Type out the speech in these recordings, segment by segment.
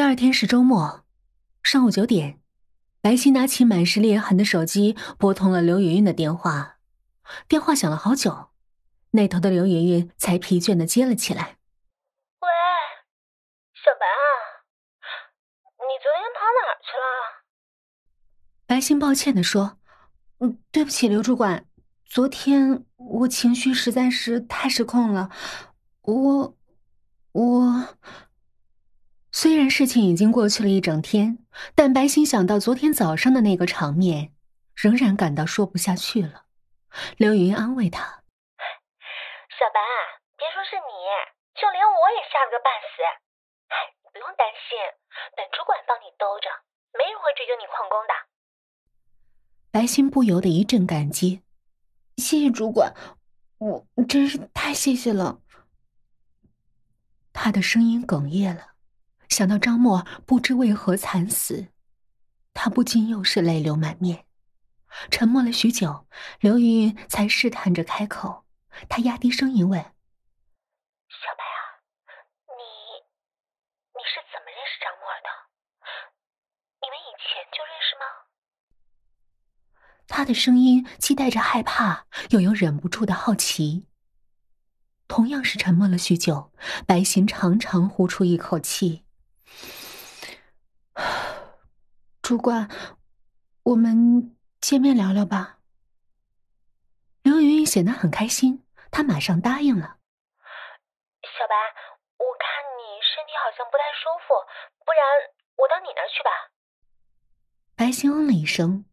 第二天是周末，上午九点，白昕拿起满是裂痕的手机，拨通了刘云云的电话。电话响了好久，那头的刘云云才疲倦的接了起来：“喂，小白啊，你昨天跑哪儿去了？”白昕抱歉的说：“嗯，对不起，刘主管，昨天我情绪实在是太失控了，我，我。”虽然事情已经过去了一整天，但白昕想到昨天早上的那个场面，仍然感到说不下去了。刘云安慰他：“小白，别说是你，就连我也吓了个半死。哎，不用担心，本主管帮你兜着，没人会追究你旷工的。”白昕不由得一阵感激：“谢谢主管，我真是太谢谢了。”他的声音哽咽了。想到张默不知为何惨死，他不禁又是泪流满面。沉默了许久，刘云云才试探着开口，她压低声音问：“小白啊，你你是怎么认识张默的？你们以前就认识吗？”他的声音既带着害怕，又有忍不住的好奇。同样是沉默了许久，白行长长呼出一口气。主管，我们见面聊聊吧。刘云云显得很开心，她马上答应了。小白，我看你身体好像不太舒服，不然我到你那儿去吧。白昕嗯了一声，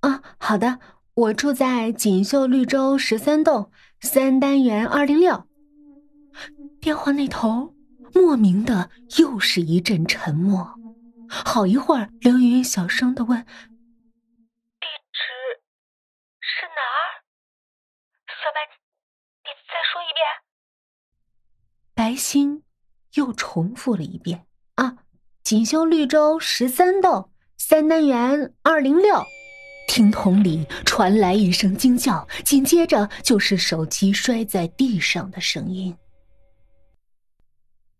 啊，好的，我住在锦绣绿洲十三栋三单元二零六。电话那头。莫名的又是一阵沉默，好一会儿，刘云云小声的问：“地址是哪儿？”小白，你再说一遍。白昕又重复了一遍：“啊，锦绣绿洲十三栋三单元二零六。”听筒里传来一声惊叫，紧接着就是手机摔在地上的声音。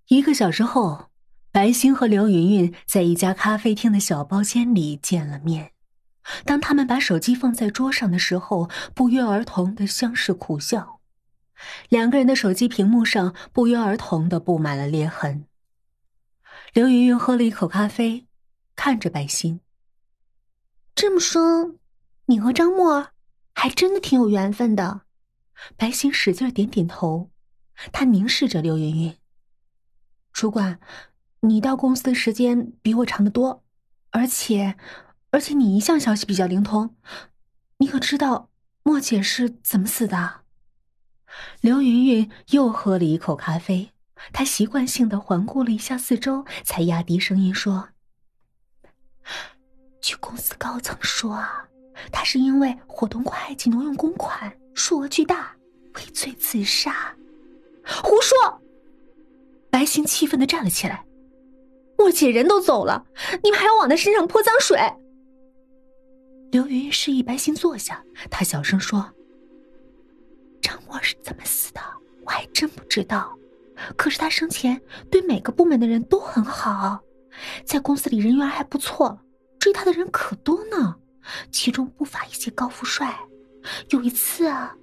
一个小时后，白星和刘云云在一家咖啡厅的小包间里见了面。当他们把手机放在桌上的时候，不约而同的相视苦笑。两个人的手机屏幕上不约而同的布满了裂痕。刘云云喝了一口咖啡，看着白星：“这么说，你和张默还真的挺有缘分的。”白星使劲点点头，他凝视着刘云云。主管，你到公司的时间比我长得多，而且，而且你一向消息比较灵通，你可知道莫姐是怎么死的？刘云云又喝了一口咖啡，她习惯性的环顾了一下四周，才压低声音说：“据公司高层说啊，她是因为活动会计挪用公款，数额巨大，畏罪自杀。”胡说！白昕气愤的站了起来，莫姐人都走了，你们还要往她身上泼脏水？刘云示意白昕坐下，她小声说：“张默是怎么死的，我还真不知道。可是他生前对每个部门的人都很好，在公司里人缘还不错，追他的人可多呢，其中不乏一些高富帅。有一次啊。”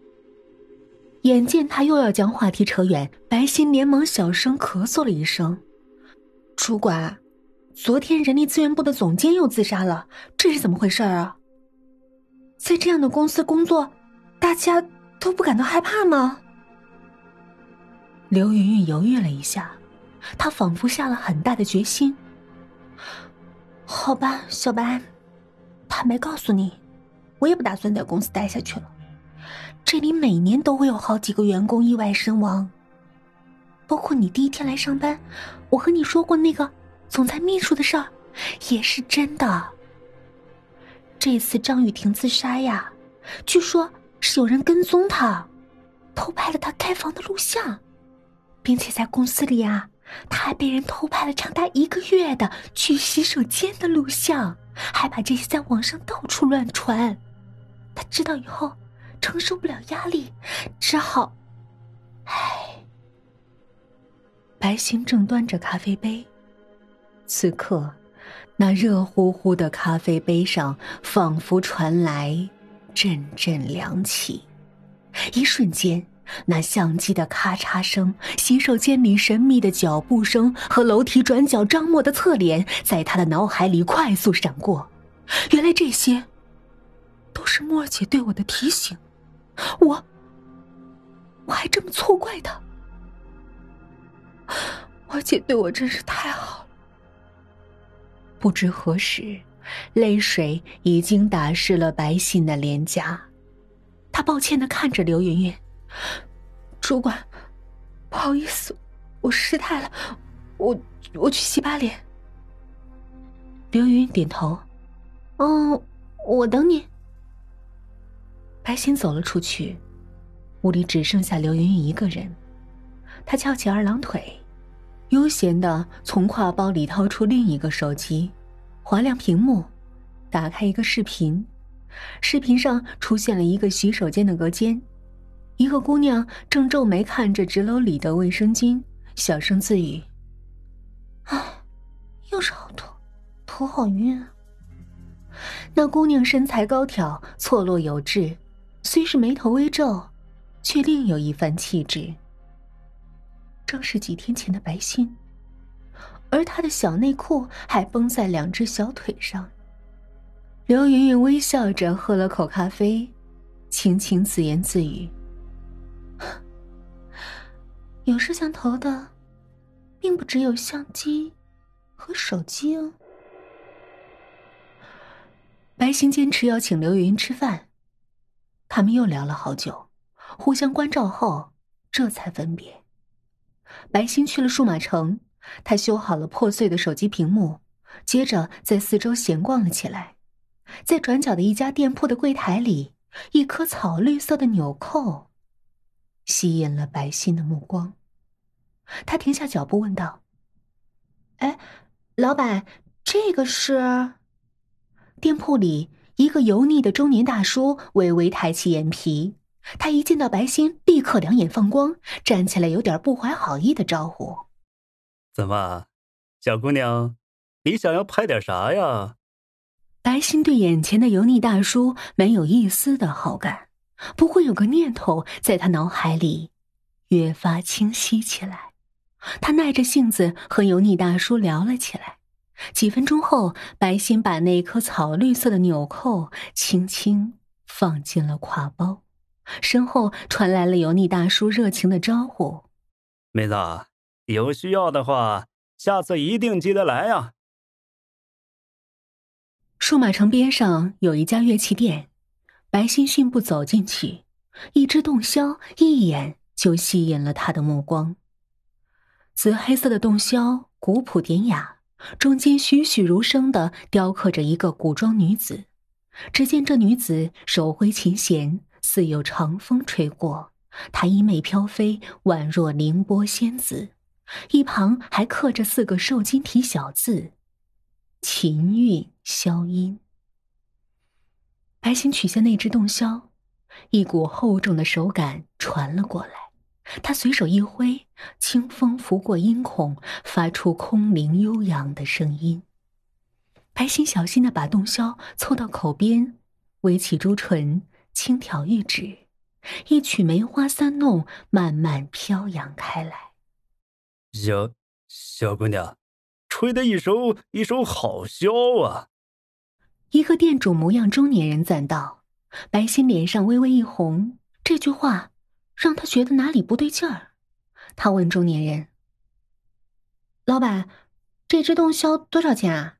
眼见他又要将话题扯远，白昕连忙小声咳嗽了一声：“主管，昨天人力资源部的总监又自杀了，这是怎么回事啊？在这样的公司工作，大家都不感到害怕吗？”刘云云犹豫了一下，她仿佛下了很大的决心：“好吧，小白，他没告诉你，我也不打算在公司待下去了。”这里每年都会有好几个员工意外身亡，包括你第一天来上班，我和你说过那个总裁秘书的事儿，也是真的。这次张雨婷自杀呀，据说是有人跟踪她，偷拍了她开房的录像，并且在公司里啊，她还被人偷拍了长达一个月的去洗手间的录像，还把这些在网上到处乱传。他知道以后。承受不了压力，只好。唉。白昕正端着咖啡杯，此刻，那热乎乎的咖啡杯上仿佛传来阵阵凉气。一瞬间，那相机的咔嚓声、洗手间里神秘的脚步声和楼梯转角张默的侧脸，在他的脑海里快速闪过。原来这些，都是莫姐对我的提醒。我，我还这么错怪他，我姐对我真是太好了。不知何时，泪水已经打湿了白信的脸颊。他抱歉的看着刘云云，主管，不好意思，我失态了，我我去洗把脸。刘云云点头，嗯，我等你。白歆走了出去，屋里只剩下刘云云一个人。他翘起二郎腿，悠闲的从挎包里掏出另一个手机，划亮屏幕，打开一个视频。视频上出现了一个洗手间的隔间，一个姑娘正皱眉看着纸篓里的卫生巾，小声自语：“唉，又是好吐，头好晕啊。”那姑娘身材高挑，错落有致，虽是眉头微皱，却另有一番气质。正是几天前的白歆，而她的小内裤还绷在两只小腿上。刘云云微笑着喝了口咖啡，轻轻自言自语：“有摄像头的，并不只有相机和手机哦。”白歆坚持要请刘云云吃饭，他们又聊了好久，互相关照后，这才分别。白歆去了数码城，他修好了破碎的手机屏幕，接着在四周闲逛了起来。在转角的一家店铺的柜台里，一颗草绿色的纽扣吸引了白心的目光。他停下脚步问道：“哎，老板，这个是？”店铺里一个油腻的中年大叔微微抬起眼皮，他一见到白歆，立刻两眼放光，站起来，有点不怀好意的招呼：“怎么，小姑娘，你想要拍点啥呀？”白歆对眼前的油腻大叔没有一丝的好感，不过有个念头在他脑海里越发清晰起来。他耐着性子和油腻大叔聊了起来。几分钟后，白心把那颗草绿色的纽扣轻轻放进了挎包，身后传来了油腻大叔热情的招呼：“妹子，有需要的话，下次一定记得来呀。”数码城边上有一家乐器店，白心迅步走进去，一只洞箫一眼就吸引了他的目光。紫黑色的洞箫古朴典雅，中间栩栩如生的雕刻着一个古装女子。只见这女子手挥琴弦，似有长风吹过，她衣袂飘飞，宛若凌波仙子。一旁还刻着四个瘦金体小字。琴韵箫音。白歆取下那只洞箫，一股厚重的手感传了过来。他随手一挥，清风拂过音孔，发出空灵悠扬的声音。白心小心的把洞箫凑到口边，微起朱唇，轻挑玉指，一曲梅花三弄慢慢飘扬开来。小小姑娘。吹的一首一首好箫啊！一个店主模样中年人赞道。白心脸上微微一红，这句话让他觉得哪里不对劲儿。他问中年人：“老板，这只洞箫多少钱啊？”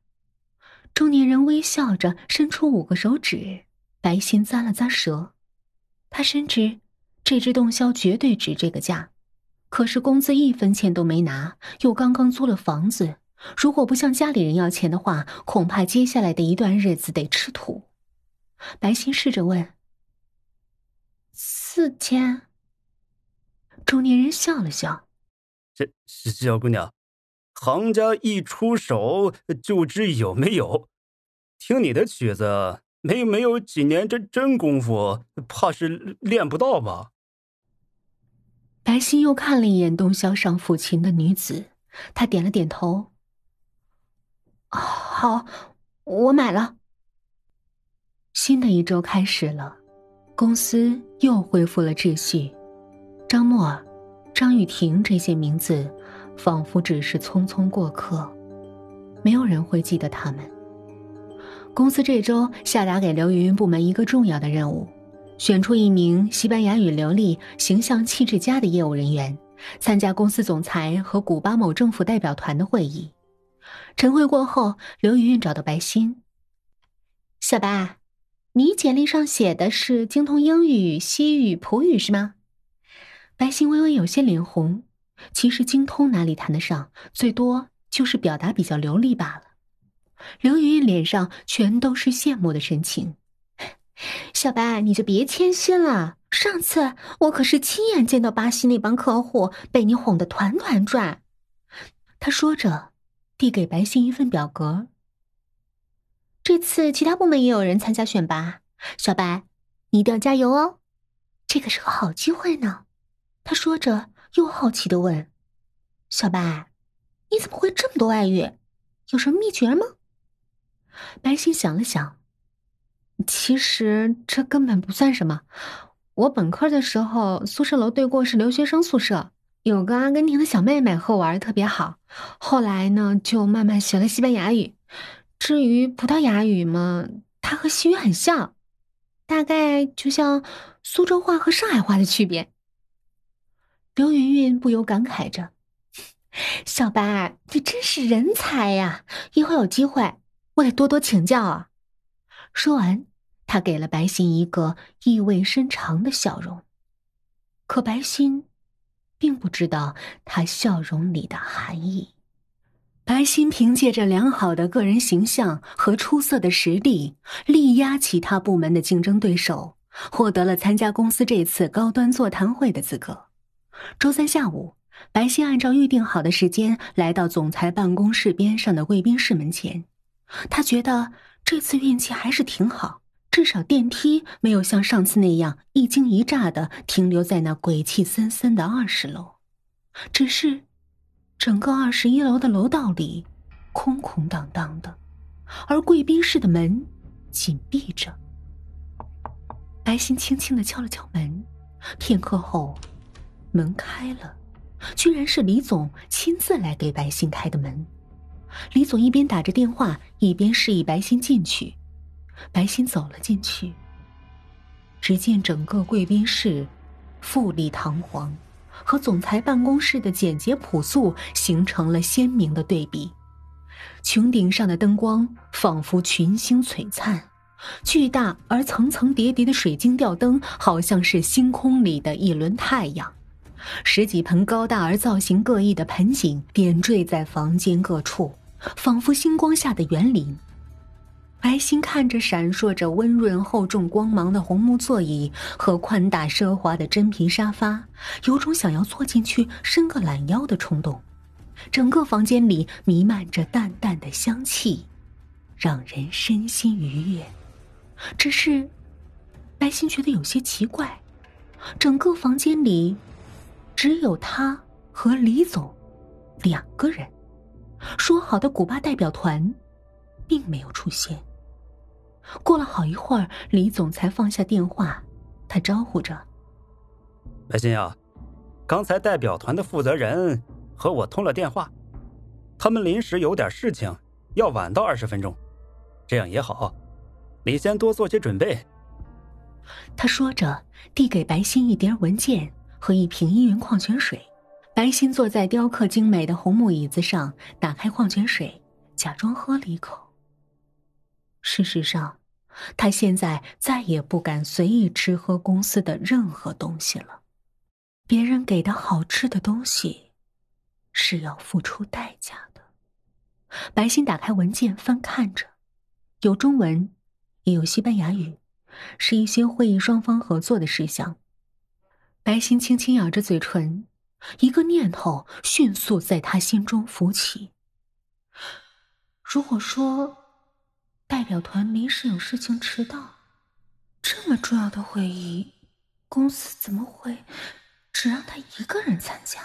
中年人微笑着伸出五个手指。白心咂了咂舌，他深知这只洞箫绝对值这个价，可是工资一分钱都没拿，又刚刚租了房子。如果不向家里人要钱的话，恐怕接下来的一段日子得吃土。白心试着问：“四千？”中年人笑了笑：“这小姑娘，行家一出手就知有没有。听你的曲子，没没有几年这真功夫，怕是练不到吧？”白皙又看了一眼洞箫上抚琴的女子，她点了点头。好，我买了。新的一周开始了，公司又恢复了秩序。张默、张雨婷这些名字，仿佛只是匆匆过客，没有人会记得他们。公司这周下达给刘云云部门一个重要的任务：选出一名西班牙语流利、形象气质佳的业务人员，参加公司总裁和古巴某政府代表团的会议。晨会过后，刘云云找到白昕：“小白。”你简历上写的是精通英语、西语、普语是吗？白昕微微有些脸红。其实精通哪里谈得上，最多就是表达比较流利罢了。刘云云脸上全都是羡慕的神情。小白，你就别谦虚了。上次我可是亲眼见到巴西那帮客户被你哄得团团转。他说着，递给白昕一份表格。这次其他部门也有人参加选拔，小白，你一定要加油哦！这个是个好机会呢。他说着，又好奇的问：“小白，你怎么会这么多外语？有什么秘诀吗？”白昕想了想，其实这根本不算什么。我本科的时候，宿舍楼对过是留学生宿舍，有个阿根廷的小妹妹和我玩的特别好。后来呢，就慢慢学了西班牙语。至于葡萄牙语嘛，它和西语很像，大概就像苏州话和上海话的区别。刘云云不由感慨着：“小白，你真是人才呀！以后有机会，我得多多请教啊。”说完，他给了白昕一个意味深长的笑容。可白昕并不知道他笑容里的含义。白昕凭借着良好的个人形象和出色的实力，力压其他部门的竞争对手，获得了参加公司这次高端座谈会的资格。周三下午，白昕按照预定好的时间来到总裁办公室边上的贵宾室门前。他觉得这次运气还是挺好，至少电梯没有像上次那样一惊一乍的停留在那鬼气森森的二十楼。只是。整个二十一楼的楼道里，空空荡荡的，而贵宾室的门紧闭着。白昕轻轻的敲了敲门，片刻后，门开了，居然是李总亲自来给白昕开的门。李总一边打着电话，一边示意白昕进去。白昕走了进去，只见整个贵宾室富丽堂皇。和总裁办公室的简洁朴素形成了鲜明的对比，穹顶上的灯光仿佛群星璀璨，巨大而层层叠叠的水晶吊灯好像是星空里的一轮太阳，十几盆高大而造型各异的盆景点缀在房间各处，仿佛星光下的园林。白昕看着闪烁着温润厚重光芒的红木座椅和宽大奢华的真皮沙发，有种想要坐进去伸个懒腰的冲动。整个房间里弥漫着淡淡的香气，让人身心愉悦。只是，白昕觉得有些奇怪，整个房间里只有他和李总两个人，说好的古巴代表团并没有出现。过了好一会儿，李总才放下电话，他招呼着：“白昕呀，刚才代表团的负责人和我通了电话，他们临时有点事情，要晚到二十分钟。这样也好，你先多做些准备。”他说着，递给白心一叠文件和一瓶依云矿泉水。白昕坐在雕刻精美的红木椅子上，打开矿泉水，假装喝了一口。事实上，他现在再也不敢随意吃喝公司的任何东西了。别人给的好吃的东西，是要付出代价的。白昕打开文件翻看着，有中文，也有西班牙语，是一些会议双方合作的事项。白昕轻轻咬着嘴唇，一个念头迅速在他心中浮起：如果说……代表团临时有事情迟到，这么重要的会议，公司怎么会只让他一个人参加？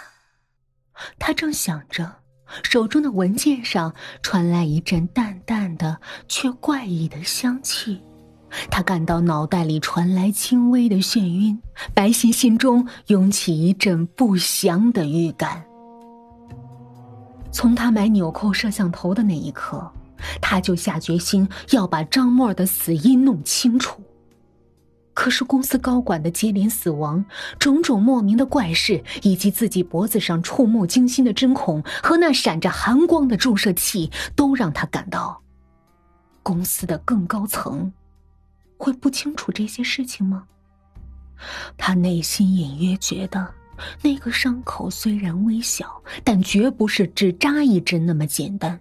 他正想着，手中的文件上传来一阵淡淡的却怪异的香气。他感到脑袋里传来轻微的眩晕，白昕心中涌起一阵不祥的预感。从他买纽扣摄像头的那一刻，他就下决心要把张默的死因弄清楚。可是公司高管的接连死亡，种种莫名的怪事，以及自己脖子上触目惊心的针孔和那闪着寒光的注射器，都让他感到，公司的更高层会不清楚这些事情吗？他内心隐约觉得，那个伤口虽然微小，但绝不是只扎一针那么简单。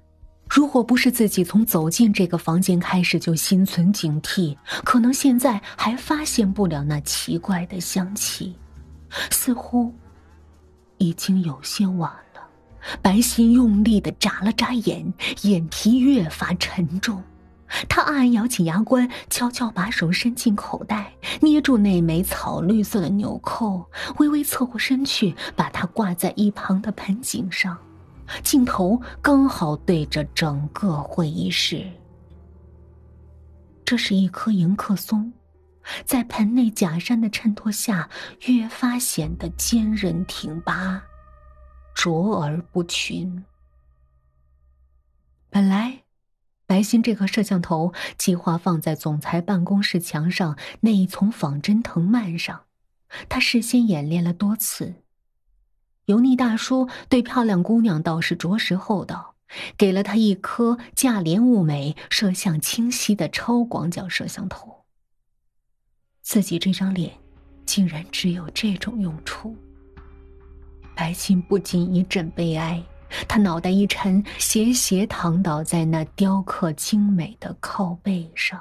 如果不是自己从走进这个房间开始就心存警惕，可能现在还发现不了那奇怪的香气。似乎已经有些晚了。白心用力的眨了眨眼，眼皮越发沉重。他暗暗咬紧牙关，悄悄把手伸进口袋，捏住那枚草绿色的纽扣，微微侧过身去，把它挂在一旁的盆景上。镜头刚好对着整个会议室。这是一棵迎客松，在盆内假山的衬托下，越发显得坚韧挺拔，卓而不群。本来，白昕这颗摄像头计划放在总裁办公室墙上那一丛仿真藤蔓上，他事先演练了多次。油腻大叔对漂亮姑娘倒是着实厚道，给了她一颗价廉物美、摄像清晰的超广角摄像头。自己这张脸，竟然只有这种用处。白昕不禁一阵悲哀，他脑袋一沉，斜斜躺倒在那雕刻精美的靠背上。